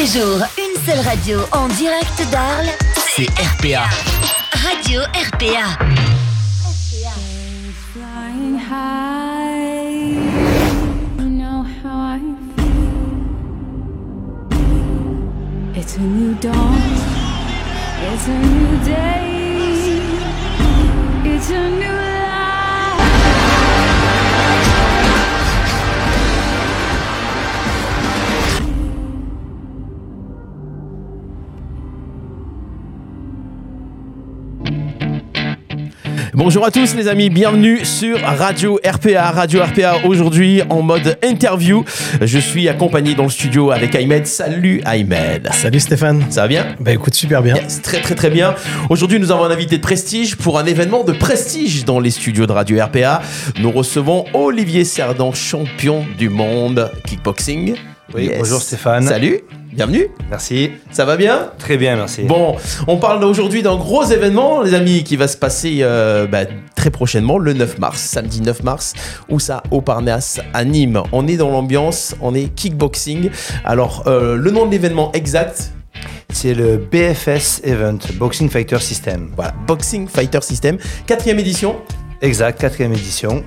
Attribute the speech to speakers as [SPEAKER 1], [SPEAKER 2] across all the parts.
[SPEAKER 1] les jours, une seule radio en direct d'Arles,
[SPEAKER 2] c'est RPA.
[SPEAKER 1] Radio RPA.
[SPEAKER 3] Flying high, you know how I feel. It's a new dawn, it's a new day, it's a new
[SPEAKER 2] Bonjour à tous les amis, bienvenue sur Radio RPA. Radio RPA aujourd'hui en mode interview. Je suis accompagné dans le studio avec Ahmed. Salut Ahmed.
[SPEAKER 4] Salut Stéphane.
[SPEAKER 2] Ça va bien?
[SPEAKER 4] Bah écoute, super bien.
[SPEAKER 2] Yes, très très très bien. Aujourd'hui nous avons un invité de prestige pour un événement de prestige dans les studios de Radio RPA. Nous recevons Olivier Cerdan, champion du monde kickboxing.
[SPEAKER 5] Oui,
[SPEAKER 2] Yes.
[SPEAKER 5] bonjour Stéphane.
[SPEAKER 2] Salut, bienvenue.
[SPEAKER 5] Merci.
[SPEAKER 2] Ça va bien
[SPEAKER 5] Très bien, merci.
[SPEAKER 2] Bon, on parle aujourd'hui d'un gros événement, les amis, qui va se passer euh, bah, très prochainement, le 9 mars, samedi 9 mars, où ça, au Parnasse, à Nîmes. On est dans l'ambiance, on est kickboxing. Alors, euh, le nom de l'événement exact,
[SPEAKER 5] C'est le BFS Event, Boxing Fighter System.
[SPEAKER 2] voilà, Boxing Fighter System, quatrième édition.
[SPEAKER 5] Exact, quatrième édition.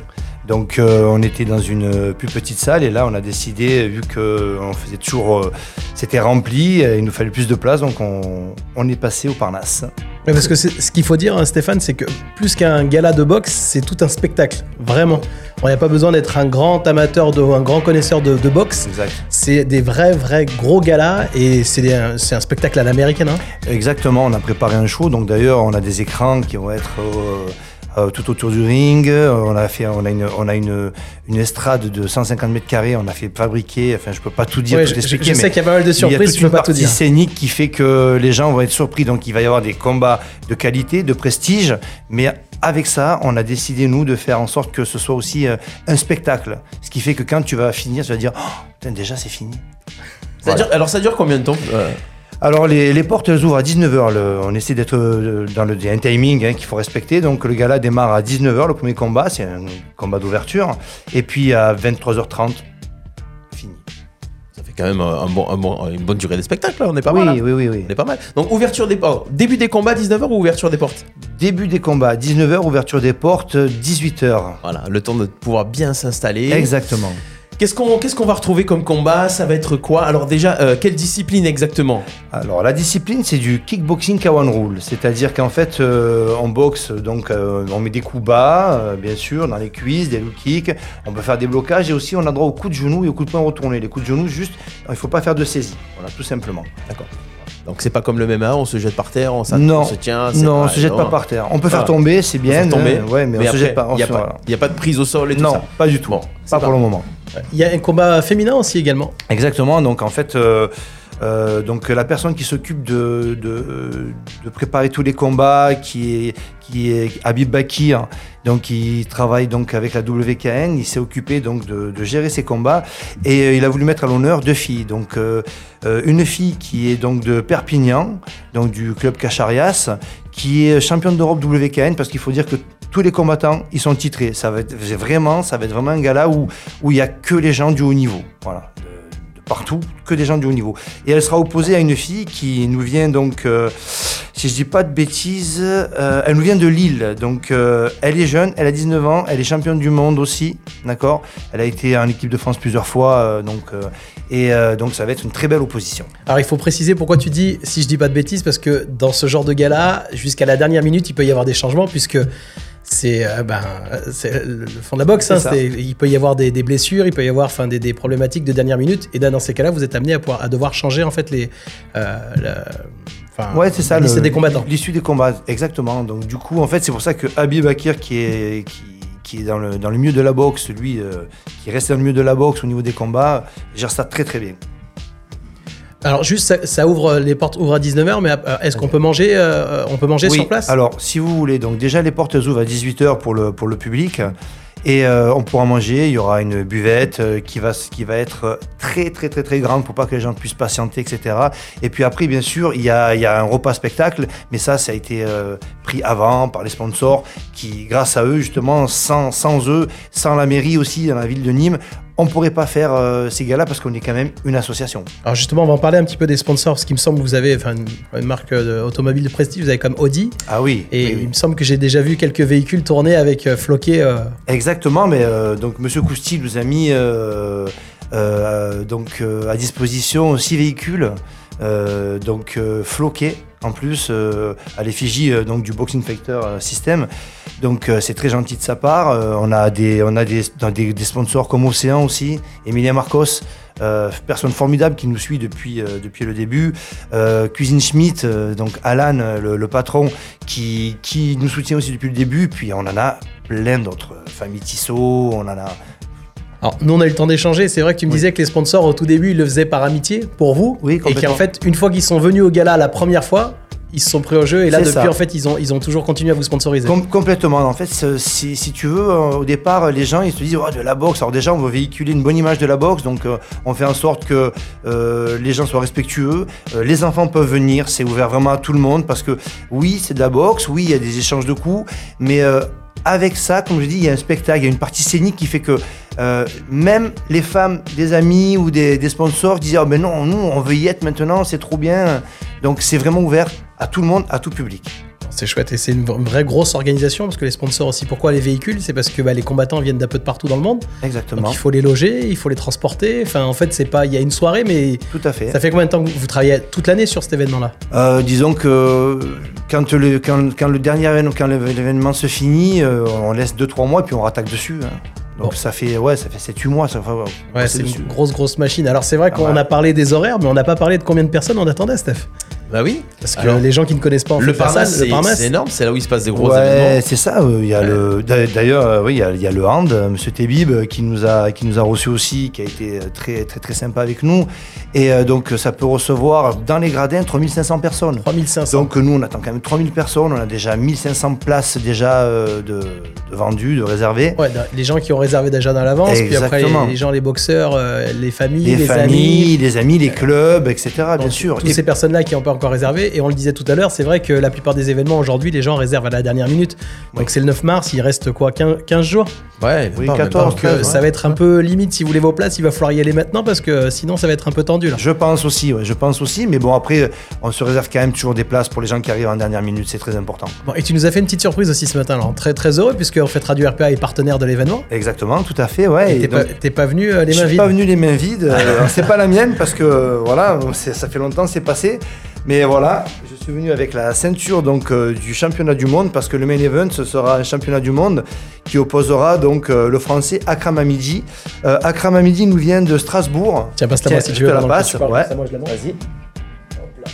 [SPEAKER 5] Donc euh, on était dans une euh, plus petite salle et là on a décidé, vu que on faisait toujours, euh, c'était rempli, euh, il nous fallait plus de place, donc on, on est passé au Parnasse.
[SPEAKER 4] Ouais, parce que ce qu'il faut dire, hein, Stéphane, c'est que plus qu'un gala de boxe, c'est tout un spectacle. Vraiment. Il n'y a pas besoin d'être un grand amateur de, ou un grand connaisseur de, de boxe.
[SPEAKER 5] Exact.
[SPEAKER 4] C'est des vrais, vrais gros galas et c'est c'est un spectacle à l'américaine. Hein.
[SPEAKER 5] Exactement, on a préparé un show, donc d'ailleurs on a des écrans qui vont être euh, euh, tout autour du ring. Euh, On a fait, on a une, on a une, une estrade de 150 mètres carrés. On a fait fabriquer. Enfin, je peux pas tout dire,
[SPEAKER 4] Ouais,
[SPEAKER 5] tout
[SPEAKER 4] je,
[SPEAKER 5] expliquer.
[SPEAKER 4] je sais
[SPEAKER 5] mais
[SPEAKER 4] qu'il y a pas mal de
[SPEAKER 5] il y a
[SPEAKER 4] surprises,
[SPEAKER 5] toute
[SPEAKER 4] je peux
[SPEAKER 5] une
[SPEAKER 4] pas tout
[SPEAKER 5] partie
[SPEAKER 4] dire.
[SPEAKER 5] scénique qui fait que les gens vont être surpris. Donc, il va y avoir des combats de qualité, de prestige. Mais avec ça, on a décidé nous de faire en sorte que ce soit aussi euh, un spectacle. Ce qui fait que quand tu vas finir, tu vas dire, oh, putain, déjà c'est fini.
[SPEAKER 2] Ça
[SPEAKER 5] Voilà.
[SPEAKER 2] dure- alors, ça dure combien de temps euh,
[SPEAKER 5] Alors les, les portes elles ouvrent à 19h. on essaie d'être euh, dans le un timing hein, qu'il faut respecter. Donc le gala démarre à 19h, le premier combat, c'est un combat d'ouverture. Et puis à 23h30, fini.
[SPEAKER 2] Ça fait quand même un bon, un bon- une bonne durée de spectacle, là, on est pas
[SPEAKER 5] oui,
[SPEAKER 2] mal. hein.
[SPEAKER 5] oui, oui, oui.
[SPEAKER 2] On est pas mal. Donc, ouverture des portes. Début des combats, 19h ou ouverture des portes?
[SPEAKER 5] Début des combats, 19h, ouverture des portes, 18h.
[SPEAKER 2] Voilà, le temps de pouvoir bien s'installer.
[SPEAKER 5] Exactement.
[SPEAKER 2] Qu'est-ce qu'on va retrouver comme combat? Ça va être quoi? Alors déjà, euh, quelle discipline exactement?
[SPEAKER 5] Alors la discipline c'est du kickboxing K1 rule, c'est-à-dire qu'en fait euh, on boxe donc euh, on met des coups bas bien sûr dans les cuisses, des low kicks, on peut faire des blocages et aussi on a droit aux coups de genoux et aux coups de poing retournés. Les coups de genoux juste il faut pas faire de saisie, voilà tout simplement.
[SPEAKER 2] D'accord. Donc c'est pas comme le MMA, on se jette par terre, on,
[SPEAKER 5] Non.
[SPEAKER 2] on se tient. c'est
[SPEAKER 5] non, on se jette
[SPEAKER 2] non.
[SPEAKER 5] pas par terre. On peut
[SPEAKER 2] Ça
[SPEAKER 5] faire tomber, c'est
[SPEAKER 2] On peut
[SPEAKER 5] bien,
[SPEAKER 2] faire tomber.
[SPEAKER 5] euh, ouais, mais, on
[SPEAKER 2] après,
[SPEAKER 5] se jette pas.
[SPEAKER 2] Il n'y a, pas-
[SPEAKER 5] voilà.
[SPEAKER 2] y a pas de prise au sol et tout
[SPEAKER 5] Non,
[SPEAKER 2] ça.
[SPEAKER 5] pas du tout.
[SPEAKER 2] Bon, c'est
[SPEAKER 5] pas
[SPEAKER 2] pas-
[SPEAKER 5] pour le moment.
[SPEAKER 4] Il y a un combat féminin aussi également.
[SPEAKER 5] Exactement. Donc en fait, euh, euh, donc la personne qui s'occupe de, préparer tous les combats, qui est qui Habib Bakir, donc qui travaille donc avec la WKN, il s'est occupé donc de, gérer ces combats et euh, il a voulu mettre à l'honneur deux filles. Donc euh, une fille qui est donc de Perpignan, donc du club Cacharias, qui est championne d'Europe WKN parce qu'il faut dire que tous les combattants, ils sont titrés. Ça va être vraiment, ça va être vraiment un gala où où il y a que les gens du haut niveau. Voilà. Partout, que des gens du haut niveau. Et elle sera opposée à une fille qui nous vient donc, euh, si je dis pas de bêtises, euh, elle nous vient de Lille. Donc euh, elle est jeune, elle a 19 ans, elle est championne du monde aussi, d'accord? Elle a été en équipe de France plusieurs fois, donc, et donc ça va être une très belle opposition.
[SPEAKER 4] Alors il faut préciser pourquoi tu dis, si je dis pas de bêtises, parce que dans ce genre de gala, jusqu'à la dernière minute, il peut y avoir des changements puisque c'est euh, ben, le fond de la boxe. Hein, il peut y avoir des, des blessures, il peut y avoir enfin, des, des problématiques de dernière minute. Et là, dans ces cas-là, vous êtes amené à, pouvoir, à devoir changer en fait les. euh, la- enfin,
[SPEAKER 5] Ouais, c'est ça. le-
[SPEAKER 4] des combattants.
[SPEAKER 5] L'issue des combats, exactement. Donc du coup, en fait, c'est pour ça que Habib Bakir, qui est, qui, qui est dans, le, dans le milieu de la boxe, lui, euh, qui reste dans le milieu de la boxe au niveau des combats, gère ça très très bien.
[SPEAKER 4] Alors juste, ça, ça ouvre les portes ouvrent à 19h, mais euh, est-ce qu'on peut manger, euh, on peut manger
[SPEAKER 5] Oui,
[SPEAKER 4] sur place?
[SPEAKER 5] Alors, si vous voulez, donc déjà les portes ouvrent à 18h pour le, pour le public. Et euh, on pourra manger, il y aura une buvette euh, qui, va, qui va être euh, très très très très grande pour pas que les gens puissent patienter, etc. Et puis après, bien sûr, il y a, il y a un repas spectacle, mais ça, ça a été euh, pris avant par les sponsors qui, grâce à eux, justement, sans, sans eux, sans la mairie aussi, dans la ville de Nîmes, on pourrait pas faire euh, ces galas parce qu'on est quand même une association.
[SPEAKER 4] Alors justement, on va en parler un petit peu des sponsors, parce qu'il me semble que vous avez, enfin, une, une marque euh, automobile de prestige, vous avez comme Audi,
[SPEAKER 5] Ah oui.
[SPEAKER 4] et
[SPEAKER 5] oui, oui.
[SPEAKER 4] il me semble que j'ai déjà vu quelques véhicules tourner avec euh, floqué. euh,
[SPEAKER 5] Exactement, mais donc Monsieur Cousty nous a mis donc à disposition six véhicules, donc floqués en plus euh, à l'effigie euh, donc du Boxing Fighter euh, System. Donc c'est très gentil de sa part. On a des on a des, des, sponsors comme Océan aussi, Emilia Marcos. personne formidable qui nous suit depuis, depuis le début. Cuisine Schmidt, donc Alan, le, le patron, qui, qui nous soutient aussi depuis le début. Puis on en a plein d'autres. Famille Tissot, on en a.
[SPEAKER 4] Alors, nous, on a eu le temps d'échanger. C'est vrai que tu me
[SPEAKER 5] Oui.
[SPEAKER 4] disais que les sponsors, au tout début, ils le faisaient par amitié pour vous.
[SPEAKER 5] Oui,
[SPEAKER 4] et qu'en fait, une fois qu'ils sont venus au gala la première fois, ils se sont pris au jeu. Et là, depuis,
[SPEAKER 5] ça.
[SPEAKER 4] en fait, ils ont, ils ont toujours continué à vous sponsoriser.
[SPEAKER 5] Com- complètement. En fait, si, si tu veux, euh, au départ, les gens ils se disent oh, de la boxe. Alors déjà, on veut véhiculer une bonne image de la boxe, donc euh, on fait en sorte que euh, les gens soient respectueux. Euh, les enfants peuvent venir, c'est ouvert vraiment à tout le monde parce que oui, c'est de la boxe, oui, il y a des échanges de coups, mais avec ça, comme je dis, il y a un spectacle, il y a une partie scénique qui fait que euh, même les femmes, des amis ou des, des sponsors disent oh, mais non, nous, on veut y être maintenant, c'est trop bien. Donc c'est vraiment ouvert à tout le monde, à tout public.
[SPEAKER 4] C'est chouette. Et c'est une, vraie grosse organisation parce que les sponsors aussi, pourquoi les véhicules? C'est parce que bah, les combattants viennent d'un peu de partout dans le monde.
[SPEAKER 5] Exactement.
[SPEAKER 4] Donc il faut les loger, il faut les transporter. Enfin, en fait, c'est pas. Il y a une soirée, mais
[SPEAKER 5] Tout à fait.
[SPEAKER 4] ça fait combien de temps que vous, travaillez toute l'année sur cet événement-là?
[SPEAKER 5] Euh, disons que quand le, quand, quand le dernier événement, quand l'événement se finit, euh, on laisse 2-3 mois et puis on rattaque dessus. hein. Donc
[SPEAKER 4] Bon.
[SPEAKER 5] ça fait ouais, ça fait 7-8 mois. Ça,
[SPEAKER 4] Ouais, c'est
[SPEAKER 5] dessus.
[SPEAKER 4] une grosse, grosse machine. Alors c'est vrai
[SPEAKER 5] Ah
[SPEAKER 4] qu'on
[SPEAKER 5] ouais.
[SPEAKER 4] a parlé des horaires, mais on n'a pas parlé de combien de personnes on attendait, Steph?
[SPEAKER 2] Bah oui.
[SPEAKER 4] Parce que
[SPEAKER 2] Alors,
[SPEAKER 4] les gens qui ne connaissent pas en
[SPEAKER 2] le Parnasse, c'est énorme. C'est là où il se passe des gros
[SPEAKER 5] ouais,
[SPEAKER 2] événements.
[SPEAKER 5] c'est ça. euh, Il y a le d'a- d'ailleurs, euh, oui, il y a, il y a le hand, euh, Monsieur Tebib, qui nous a qui nous a reçu aussi, qui a été très très très sympa avec nous. Et euh, donc ça peut recevoir dans les gradins 3500 personnes.
[SPEAKER 4] 3500.
[SPEAKER 5] Donc nous, on attend quand même 3000 personnes. On a déjà 1500 places déjà de, de vendues, de réservées.
[SPEAKER 4] Ouais, les gens qui ont réservé déjà dans l'avance, puis après les, gens, les boxeurs, les familles,
[SPEAKER 5] Les,
[SPEAKER 4] les,
[SPEAKER 5] familles,
[SPEAKER 4] amis.
[SPEAKER 5] les amis, les clubs, etc. Bien sûr.
[SPEAKER 4] Toutes
[SPEAKER 5] Et-
[SPEAKER 4] ces personnes-là qui n'ont pas encore réservé, et on le disait tout à l'heure, c'est vrai que la plupart des événements aujourd'hui, les gens réservent à la dernière minute. Donc
[SPEAKER 5] Oui.
[SPEAKER 4] c'est le 9 mars, il reste quoi 15, 15 jours?
[SPEAKER 2] Ouais,
[SPEAKER 5] Oui,
[SPEAKER 2] pas, même
[SPEAKER 5] 14,
[SPEAKER 2] pas.
[SPEAKER 4] Donc euh,
[SPEAKER 5] ouais.
[SPEAKER 4] ça va être un peu limite si vous voulez vos places, il va falloir y aller maintenant parce que sinon ça va être un peu tendu là.
[SPEAKER 5] Je pense aussi, ouais, je pense aussi. Mais bon, après, on se réserve quand même toujours des places pour les gens qui arrivent en dernière minute. C'est très important.
[SPEAKER 4] Bon, et tu nous as fait une petite surprise aussi ce matin, alors très très heureux puisque en fait Radio RPA est partenaire de l'événement.
[SPEAKER 5] Exactement, tout à fait. Ouais.
[SPEAKER 4] Et
[SPEAKER 5] Et
[SPEAKER 4] t'es
[SPEAKER 5] donc,
[SPEAKER 4] t'es pas venu euh, les
[SPEAKER 5] je
[SPEAKER 4] mains
[SPEAKER 5] suis
[SPEAKER 4] vides.
[SPEAKER 5] pas venu les mains vides. Euh, c'est pas la mienne parce que euh, voilà, c'est- ça fait longtemps, c'est passé. Mais voilà, je suis venu avec la ceinture donc euh, du championnat du monde parce que le main event ce sera un championnat du monde qui opposera donc euh, le français Akram Hamidi. Euh, Akram Hamidi nous vient de Strasbourg.
[SPEAKER 4] Tiens, passe-la
[SPEAKER 5] Tiens,
[SPEAKER 4] moi si tu veux.
[SPEAKER 5] la passe,
[SPEAKER 4] tu parles,
[SPEAKER 5] ouais.
[SPEAKER 4] comme ça, moi, je la monte.
[SPEAKER 5] Vas-y.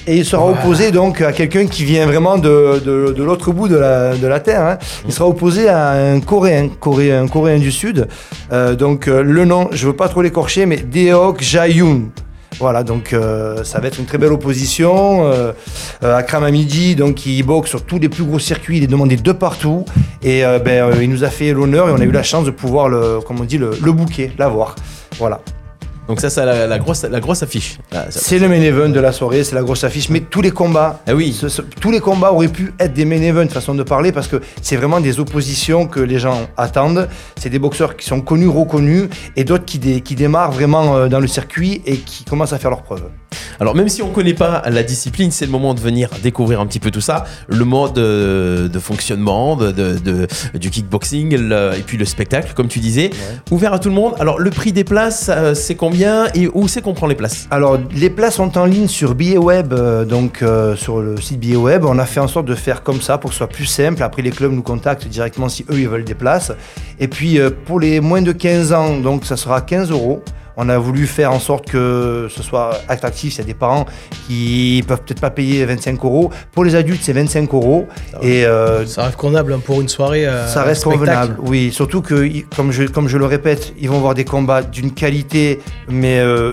[SPEAKER 5] Et il sera opposé donc à quelqu'un qui vient vraiment de, de- de l'autre bout de la, de la terre. hein. Il sera opposé à un Coréen, Coréen, un Coréen du Sud. Euh, donc euh, le nom, je veux pas trop l'écorcher, mais Deok Jae-yoon. Voilà, donc euh, ça va être une très belle opposition. Euh, euh, Akram Hamidi, donc il boxe sur tous les plus gros circuits, il est demandé de partout. Et euh, ben, il nous a fait l'honneur et on a eu la chance de pouvoir le, comme on dit, le bouquet, l'avoir. Voilà.
[SPEAKER 2] Donc ça, c'est la, la grosse, la grosse affiche. Ah,
[SPEAKER 5] C'est le main event de la soirée, c'est la grosse affiche, mais tous les combats,
[SPEAKER 2] Ah oui.
[SPEAKER 5] ce- ce- tous les combats auraient pu être des main events, façon de parler, parce que c'est vraiment des oppositions que les gens attendent. C'est des boxeurs qui sont connus, reconnus, et d'autres qui, dé- qui démarrent vraiment euh, dans le circuit et qui commencent à faire leurs preuves.
[SPEAKER 2] Alors même si on connaît pas la discipline, c'est le moment de venir découvrir un petit peu tout ça, le mode euh, de fonctionnement de, de- de- du kickboxing le- et puis le spectacle, comme tu disais, ouvert à tout le monde. Alors le prix des places, euh, c'est combien? Et où c'est qu'on prend les places
[SPEAKER 5] Alors, les places sont en ligne sur Billet Web, euh, donc euh, sur le site Billet Web. On a fait en sorte de faire comme ça pour que ce soit plus simple. Après, les clubs nous contactent directement si eux ils veulent des places. Et puis, euh, pour les moins de 15 ans, donc ça sera 15 euros. On a voulu faire en sorte que ce soit attractif. Il y a des parents qui peuvent peut-être pas payer 25 euros. Pour les adultes, c'est 25 euros. Et euh,
[SPEAKER 4] Ça reste convenable hein, pour une soirée. euh,
[SPEAKER 5] ça reste convenable, oui. Surtout que, comme je, comme je le répète, ils vont voir des combats d'une qualité, mais euh,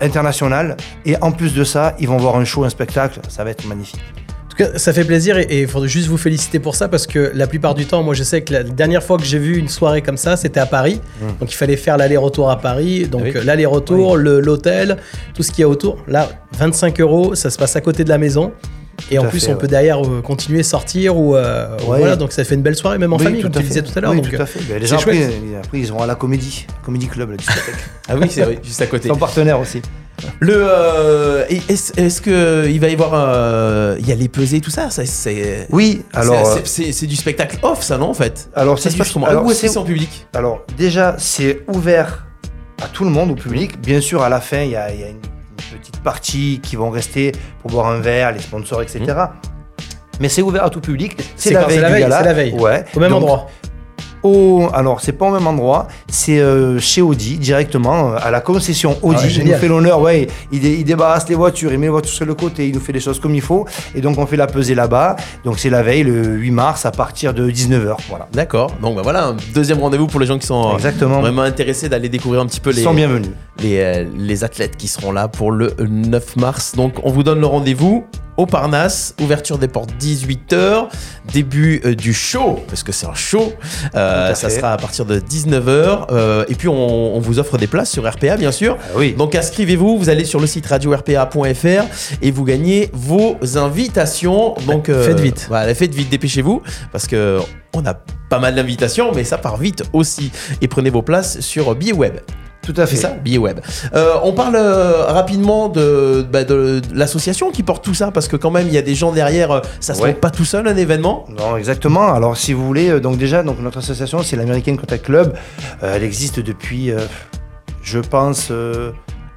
[SPEAKER 5] internationale. Et en plus de ça, ils vont voir un show, un spectacle. Ça va être magnifique.
[SPEAKER 4] En tout cas, ça fait plaisir et il faudrait juste vous féliciter pour ça parce que la plupart du temps, moi je sais que la dernière fois que j'ai vu une soirée comme ça, c'était à Paris. Donc il fallait faire l'aller-retour à Paris. Donc
[SPEAKER 2] oui.
[SPEAKER 4] euh, l'aller-retour, le- l'hôtel, tout ce qu'il y a autour. Là, 25 euros, ça se passe à côté de la maison. Et en
[SPEAKER 5] Tout
[SPEAKER 4] plus,
[SPEAKER 5] fait,
[SPEAKER 4] on
[SPEAKER 5] ouais.
[SPEAKER 4] peut derrière euh, continuer, sortir ou euh,
[SPEAKER 5] Ouais.
[SPEAKER 4] voilà. Donc ça fait une belle soirée, même en
[SPEAKER 5] Oui,
[SPEAKER 4] famille, comme tu
[SPEAKER 5] fait.
[SPEAKER 4] disais tout à l'heure.
[SPEAKER 5] Oui,
[SPEAKER 4] donc,
[SPEAKER 5] tout
[SPEAKER 4] euh,
[SPEAKER 5] à fait. Ben, les gens après, après, ils iront à la comédie, comédie club, la discothèque.
[SPEAKER 2] Ah oui, c'est vrai, juste à côté.
[SPEAKER 5] Ils sont partenaires aussi.
[SPEAKER 2] Le, euh, est-ce, que il va y avoir, euh, il y a les pesées, tout ça, ça c'est.
[SPEAKER 5] Oui, alors,
[SPEAKER 2] c'est,
[SPEAKER 5] euh,
[SPEAKER 2] c'est- du spectacle off, ça non en fait?
[SPEAKER 5] alors
[SPEAKER 2] Ça
[SPEAKER 5] c'est
[SPEAKER 2] se passe comment
[SPEAKER 5] alors,
[SPEAKER 2] Ou est-ce
[SPEAKER 5] c'est-
[SPEAKER 2] en public?
[SPEAKER 5] Alors déjà, c'est ouvert à tout le monde, au public. Bien sûr, à la fin, il y a, il y a une, une petite partie qui vont rester pour boire un verre, les sponsors, etc. Mais c'est ouvert à tout public.
[SPEAKER 4] C'est
[SPEAKER 5] la
[SPEAKER 4] quand
[SPEAKER 5] veille
[SPEAKER 4] C'est la
[SPEAKER 5] du
[SPEAKER 4] veille,
[SPEAKER 5] gala.
[SPEAKER 4] la veille.
[SPEAKER 5] Ouais.
[SPEAKER 4] Au même
[SPEAKER 5] Donc,
[SPEAKER 4] endroit.
[SPEAKER 5] Au- alors, c'est pas au même endroit. C'est euh, chez Audi, directement, euh, à la concession Audi.
[SPEAKER 4] Ah ouais,
[SPEAKER 5] il nous fait l'honneur, ouais. Il, dé- il débarrasse les voitures, il met les voitures sur le côté, il nous fait les choses comme il faut. Et donc, on fait la pesée là-bas. Donc, c'est la veille, le 8 mars, à partir de 19h. Voilà.
[SPEAKER 2] D'accord. Donc bah, voilà, un deuxième rendez-vous pour les gens qui sont euh,
[SPEAKER 5] Exactement.
[SPEAKER 2] vraiment intéressés d'aller découvrir un petit peu les,
[SPEAKER 5] sont bienvenus.
[SPEAKER 2] les, les athlètes qui seront là pour le 9 mars. Donc on vous donne le rendez-vous au Parnasse, ouverture des portes 18h, début euh, du show, parce que c'est un show, Euh, ça sera à partir de 19h, euh, et puis on, on vous offre des places sur RPA bien sûr.
[SPEAKER 5] Ah oui.
[SPEAKER 2] Donc inscrivez-vous, vous allez sur le site radio-rpa.fr et vous gagnez vos invitations. Donc euh,
[SPEAKER 4] Faites vite.
[SPEAKER 2] Voilà, faites vite, dépêchez-vous parce que on a pas mal d'invitations, mais ça part vite aussi. Et prenez vos places sur Billet Web.
[SPEAKER 5] Tout à fait.
[SPEAKER 2] C'est ça, Billet Web. Euh, on parle euh, rapidement de, bah, de, de l'association qui porte tout ça parce que quand même il y a des gens derrière. euh, Ça se
[SPEAKER 5] Ouais.
[SPEAKER 2] monte pas tout seul un événement.
[SPEAKER 5] Non, exactement. Alors, si vous voulez, euh, donc déjà, donc notre association, c'est l'American Contact Club. Elle existe depuis, je pense,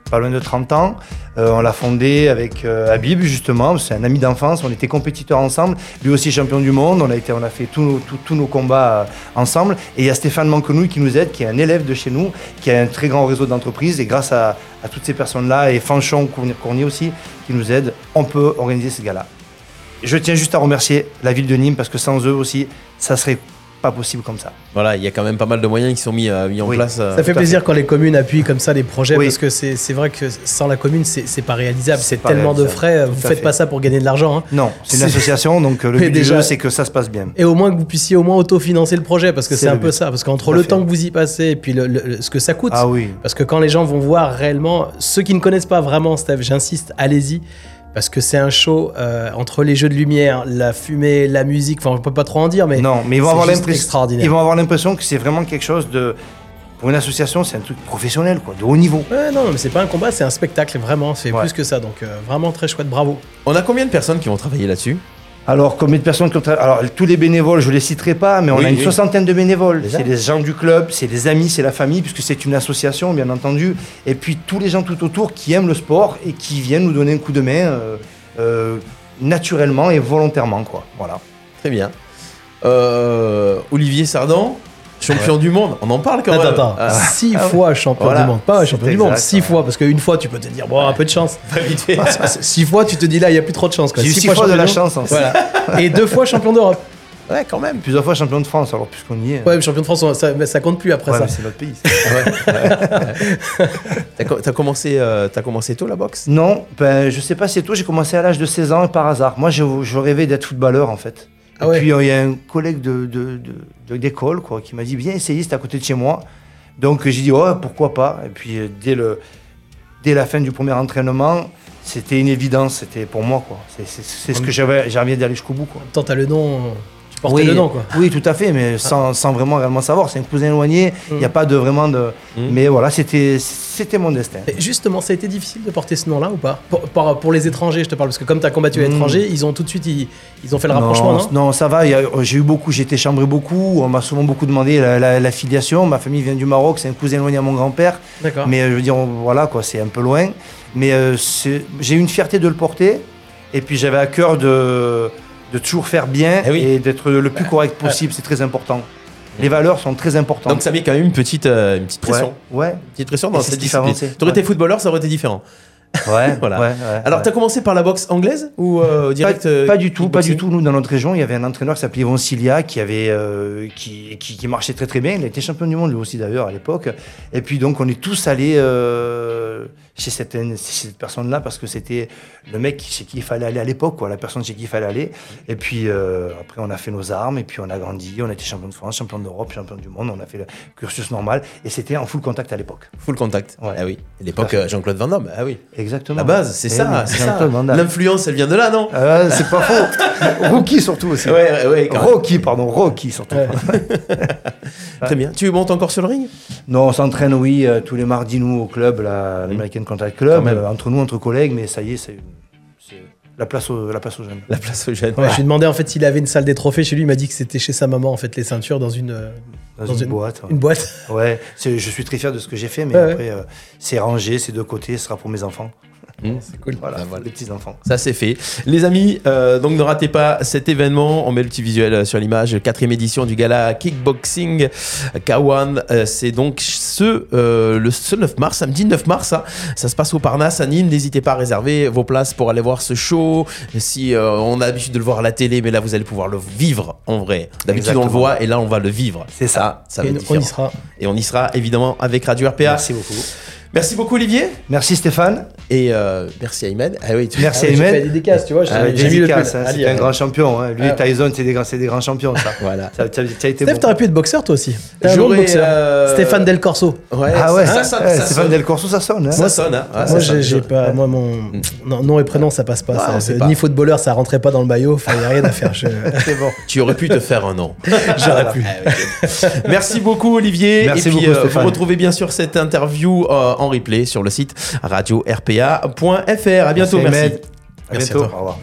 [SPEAKER 5] pas loin de 30 ans. Euh, on l'a fondée avec euh, Habib, justement. C'est un ami d'enfance. On était compétiteurs ensemble. Lui aussi champion du monde. On a, été, on fait tous nos, combats euh, ensemble. Et il y a Stéphane Manquenouille qui nous aide, qui est un élève de chez nous, qui a un très grand réseau d'entreprises. Et grâce à, toutes ces personnes-là, et Fanchon Cournier aussi, qui nous aident, on peut organiser ce gala. Je tiens juste à remercier la ville de Nîmes parce que sans eux aussi, ça serait pas possible comme ça.
[SPEAKER 2] Voilà, il y a quand même pas mal de moyens qui sont mis, euh, mis en
[SPEAKER 5] Oui.
[SPEAKER 2] place. euh,
[SPEAKER 4] Ça fait plaisir quand les communes appuient comme ça les projets
[SPEAKER 5] Oui.
[SPEAKER 4] parce que c'est c'est vrai que sans la commune, c'est c'est pas réalisable.
[SPEAKER 5] C'est
[SPEAKER 4] tellement de frais. Vous
[SPEAKER 5] Tout à
[SPEAKER 4] faites
[SPEAKER 5] fait.
[SPEAKER 4] pas ça pour gagner de l'argent. hein.
[SPEAKER 5] Non, c'est une association, donc euh, le but du
[SPEAKER 4] déjà-
[SPEAKER 5] jeu, c'est que ça se passe bien.
[SPEAKER 4] Et au moins que vous puissiez au moins autofinancer le projet parce que
[SPEAKER 5] C'est
[SPEAKER 4] un peu ça. Parce qu'entre le
[SPEAKER 5] fait.
[SPEAKER 4] temps que vous y passez et puis le- le- ce que ça coûte.
[SPEAKER 5] Ah oui.
[SPEAKER 4] Parce que quand les gens vont voir réellement, ceux qui ne connaissent pas vraiment Steph, j'insiste, allez-y. Parce que c'est un show euh, entre les jeux de lumière, la fumée, la musique, enfin on peut pas trop en dire, mais
[SPEAKER 5] non, mais ils vont
[SPEAKER 4] c'est
[SPEAKER 5] avoir l'impression.
[SPEAKER 4] extraordinaire.
[SPEAKER 5] Ils vont avoir l'impression que c'est vraiment quelque chose de. Pour une association, c'est un truc professionnel, quoi, de haut niveau.
[SPEAKER 4] Ouais, non, mais c'est pas un combat, c'est un spectacle, vraiment, c'est
[SPEAKER 5] Ouais.
[SPEAKER 4] plus que ça. Donc euh, vraiment très chouette, bravo.
[SPEAKER 2] On a combien de personnes qui vont travailler là-dessus?
[SPEAKER 5] Alors, combien de personnes qui ont tra- Alors, tous les bénévoles, je les citerai pas, mais on
[SPEAKER 2] Oui,
[SPEAKER 5] a une
[SPEAKER 2] oui.
[SPEAKER 5] soixantaine de bénévoles. C'est les gens du club, c'est les amis, c'est la famille, puisque c'est une association, bien entendu. Et puis, tous les gens tout autour qui aiment le sport et qui viennent nous donner un coup de main euh, euh, naturellement et volontairement, quoi. Voilà.
[SPEAKER 2] Très bien. Euh, Olivier Sardan, champion du monde. On en parle quand
[SPEAKER 4] Attends,
[SPEAKER 2] même.
[SPEAKER 4] attends,
[SPEAKER 2] Ah,
[SPEAKER 4] six
[SPEAKER 5] Ah
[SPEAKER 4] fois champion
[SPEAKER 2] Voilà.
[SPEAKER 4] du monde, pas champion du monde,
[SPEAKER 5] exact,
[SPEAKER 4] six
[SPEAKER 5] ouais.
[SPEAKER 4] fois, parce qu'une fois tu peux te dire, bon, un peu de chance.
[SPEAKER 2] pas vite fait.
[SPEAKER 4] C'est- six fois, tu te dis là, il y a plus trop de chance. quoi.
[SPEAKER 5] J'ai eu six fois de la chance.
[SPEAKER 4] Voilà. Et deux fois champion d'Europe.
[SPEAKER 2] Ouais, quand même.
[SPEAKER 5] Plusieurs fois champion de France, alors puisqu'on y est.
[SPEAKER 4] Ouais, mais champion de France, ça, mais ça compte plus après
[SPEAKER 5] Ouais,
[SPEAKER 4] ça.
[SPEAKER 5] c'est notre pays.
[SPEAKER 2] T'as co- T'as commencé, euh, t'as commencé tôt la boxe?
[SPEAKER 5] Non, ben, je sais pas, c'est tout. J'ai commencé à l'âge de 16 ans par hasard. Moi, je, je rêvais d'être footballeur en fait.
[SPEAKER 4] Ah
[SPEAKER 5] et
[SPEAKER 4] ouais.
[SPEAKER 5] puis, euh, il y a un collègue de, de- d'école quoi, qui m'a dit Viens essayer, c'est à côté de chez moi. Donc, j'ai dit Oh, pourquoi pas Et puis, euh, dès, le, dès la fin du premier entraînement, c'était une évidence. C'était pour moi. quoi. C'est, c'est- c'est ce que j'avais, j'avais envie d'aller jusqu'au bout. Quoi.
[SPEAKER 4] Tant t'as le nom, portais
[SPEAKER 5] oui,
[SPEAKER 4] le nom quoi.
[SPEAKER 5] oui, tout à fait, mais sans, sans vraiment réellement savoir. C'est un cousin éloigné, il n'y a pas de vraiment de.
[SPEAKER 2] Mm.
[SPEAKER 5] Mais voilà, c'était, mon destin.
[SPEAKER 4] Et justement, ça a été difficile de porter ce nom-là ou pas? Pour, pour- pour les étrangers, je te parle, parce que comme tu as combattu à
[SPEAKER 5] Mm.
[SPEAKER 4] l'étranger, ils ont tout de suite, ils, ils ont fait le rapprochement, non,
[SPEAKER 5] non, ça va. J'ai eu beaucoup, j'ai été chambré beaucoup. On m'a souvent beaucoup demandé la, la- la filiation. Ma famille vient du Maroc, c'est un cousin éloigné à mon grand-père.
[SPEAKER 4] D'accord.
[SPEAKER 5] Mais euh, je veux dire, voilà, quoi, c'est un peu loin. Mais euh, j'ai eu une fierté de le porter. Et puis j'avais à cœur de, de toujours faire bien
[SPEAKER 2] Eh oui.
[SPEAKER 5] et d'être le plus correct possible. C'est très important. Les valeurs sont très importantes.
[SPEAKER 2] Donc ça met quand même une petite, euh, une petite pression.
[SPEAKER 5] Ouais, ouais,
[SPEAKER 2] Une petite pression dans
[SPEAKER 5] Et c'est
[SPEAKER 2] cette discipline.
[SPEAKER 5] avancer.
[SPEAKER 2] T'aurais été footballeur, ça aurait été différent.
[SPEAKER 5] ouais,
[SPEAKER 2] Voilà.
[SPEAKER 5] ouais, ouais,
[SPEAKER 2] Alors
[SPEAKER 5] ouais.
[SPEAKER 2] t'as commencé par la boxe anglaise ou euh, direct
[SPEAKER 5] pas,
[SPEAKER 2] euh,
[SPEAKER 5] pas du tout, pas du tout. Nous, dans notre région, il y avait un entraîneur qui s'appelait Yvon Cilia, qui avait, euh, qui, qui, qui marchait très très bien. Il était champion du monde lui aussi d'ailleurs à l'époque. Et puis donc, on est tous allés euh, chez cette, chez cette personne-là parce que c'était le mec chez qui il fallait aller à l'époque, quoi, la personne chez qui il fallait aller. Et puis euh, après, on a fait nos armes et puis on a grandi. On a été champion de France, champion d'Europe, champion du monde. On a fait le cursus normal et c'était en full contact à l'époque.
[SPEAKER 2] Full contact.
[SPEAKER 5] Ouais.
[SPEAKER 2] Ah oui. À L'époque Jean-Claude Van Damme. Ah oui.
[SPEAKER 5] Exactement.
[SPEAKER 2] La base, c'est
[SPEAKER 5] Eh
[SPEAKER 2] ça. L'influence, elle vient de là, non
[SPEAKER 5] Euh, c'est pas faux. Rookie surtout aussi.
[SPEAKER 2] Ouais.
[SPEAKER 5] Rocky, pardon, Rocky surtout.
[SPEAKER 2] Très bien. Tu montes encore sur le ring?
[SPEAKER 5] Non, on s'entraîne, oui, euh, tous les mardis, nous, au club, la- l'American Contact Club, euh, entre nous, entre collègues, mais ça y est, c'est c'est la place, au, la place aux jeunes.
[SPEAKER 2] La place aux jeunes.
[SPEAKER 4] Ouais, Je lui ai demandé en fait s'il avait une salle des trophées chez lui. Il m'a dit que c'était chez sa maman en fait les ceintures dans une euh,
[SPEAKER 5] Dans, une, boîte. ouais.
[SPEAKER 4] Une boîte.
[SPEAKER 5] Ouais, c'est- je suis très fier de ce que j'ai fait, mais
[SPEAKER 4] Ouais, ouais.
[SPEAKER 5] après, euh, c'est rangé, c'est de côté, ce sera pour mes enfants.
[SPEAKER 2] C'est cool.
[SPEAKER 5] Voilà,
[SPEAKER 2] Ah, voilà.
[SPEAKER 5] les petits-enfants.
[SPEAKER 2] Ça c'est fait. Les amis, euh, donc ne ratez pas cet événement. On met le petit visuel euh, sur l'image. Quatrième édition du gala Kickboxing Kawan. Euh, c'est donc ce, euh, le, ce 9 mars, samedi 9 mars. hein. Ça se passe au Parnasse à Nîmes. N'hésitez pas à réserver vos places pour aller voir ce show. Si euh, on a l'habitude de le voir à la télé, mais là vous allez pouvoir le vivre en vrai. D'habitude on le voit et là on va le vivre.
[SPEAKER 5] C'est ça.
[SPEAKER 2] Ça va
[SPEAKER 4] Et
[SPEAKER 2] être
[SPEAKER 4] on y sera.
[SPEAKER 2] Et on y sera évidemment avec Radio RPA.
[SPEAKER 5] Merci beaucoup.
[SPEAKER 2] Merci beaucoup Olivier.
[SPEAKER 5] Merci Stéphane.
[SPEAKER 2] Et euh, merci Ayman. Ah oui, tu-
[SPEAKER 5] Merci
[SPEAKER 4] Ah, j'ai
[SPEAKER 5] Ayman.
[SPEAKER 4] la dédicace, tu vois. j'ai-
[SPEAKER 5] Ah,
[SPEAKER 4] j'ai mis le
[SPEAKER 5] hein, c'est un grand champion. hein. Lui
[SPEAKER 4] Ah,
[SPEAKER 5] et Tyson, c'est des, grands- c'est des grands champions, ça.
[SPEAKER 2] Voilà.
[SPEAKER 5] Ça, ça- ça a été
[SPEAKER 4] Steph,
[SPEAKER 5] bon.
[SPEAKER 4] t'aurais pu être boxeur toi aussi. T'es un bon
[SPEAKER 2] J'aurais,
[SPEAKER 4] boxeur.
[SPEAKER 2] euh,
[SPEAKER 4] Stéphane Del Corso.
[SPEAKER 2] Ouais,
[SPEAKER 5] Ah ouais,
[SPEAKER 2] ça, sonne,
[SPEAKER 5] ouais,
[SPEAKER 2] ça
[SPEAKER 5] Stéphane
[SPEAKER 2] sonne.
[SPEAKER 5] Del Corso, ça sonne. hein.
[SPEAKER 2] Ça sonne, hein.
[SPEAKER 4] Moi, j'ai
[SPEAKER 2] sonne.
[SPEAKER 4] j'ai pas. Moi, mon non, nom et prénom, ça passe pas. Ni footballeur, ça rentrait pas dans le maillot. Enfin, y a rien à faire. Je-
[SPEAKER 5] C'est bon.
[SPEAKER 2] Tu aurais pu te faire un nom.
[SPEAKER 4] J'aurais pu.
[SPEAKER 2] Ok. Merci beaucoup Olivier.
[SPEAKER 5] Merci beaucoup,
[SPEAKER 2] euh, vous
[SPEAKER 5] Stéphane.
[SPEAKER 2] retrouvez bien sûr cette interview euh, en replay sur le site radio-rpa.fr. À bientôt, merci.
[SPEAKER 5] Ahmed. À
[SPEAKER 2] Merci à
[SPEAKER 5] bientôt.
[SPEAKER 2] toi.
[SPEAKER 5] Au revoir.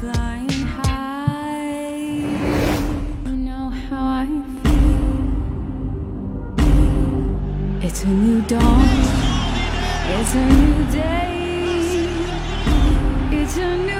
[SPEAKER 3] Flying high, you know how I feel. It's a new dawn, it's a new day, it's a new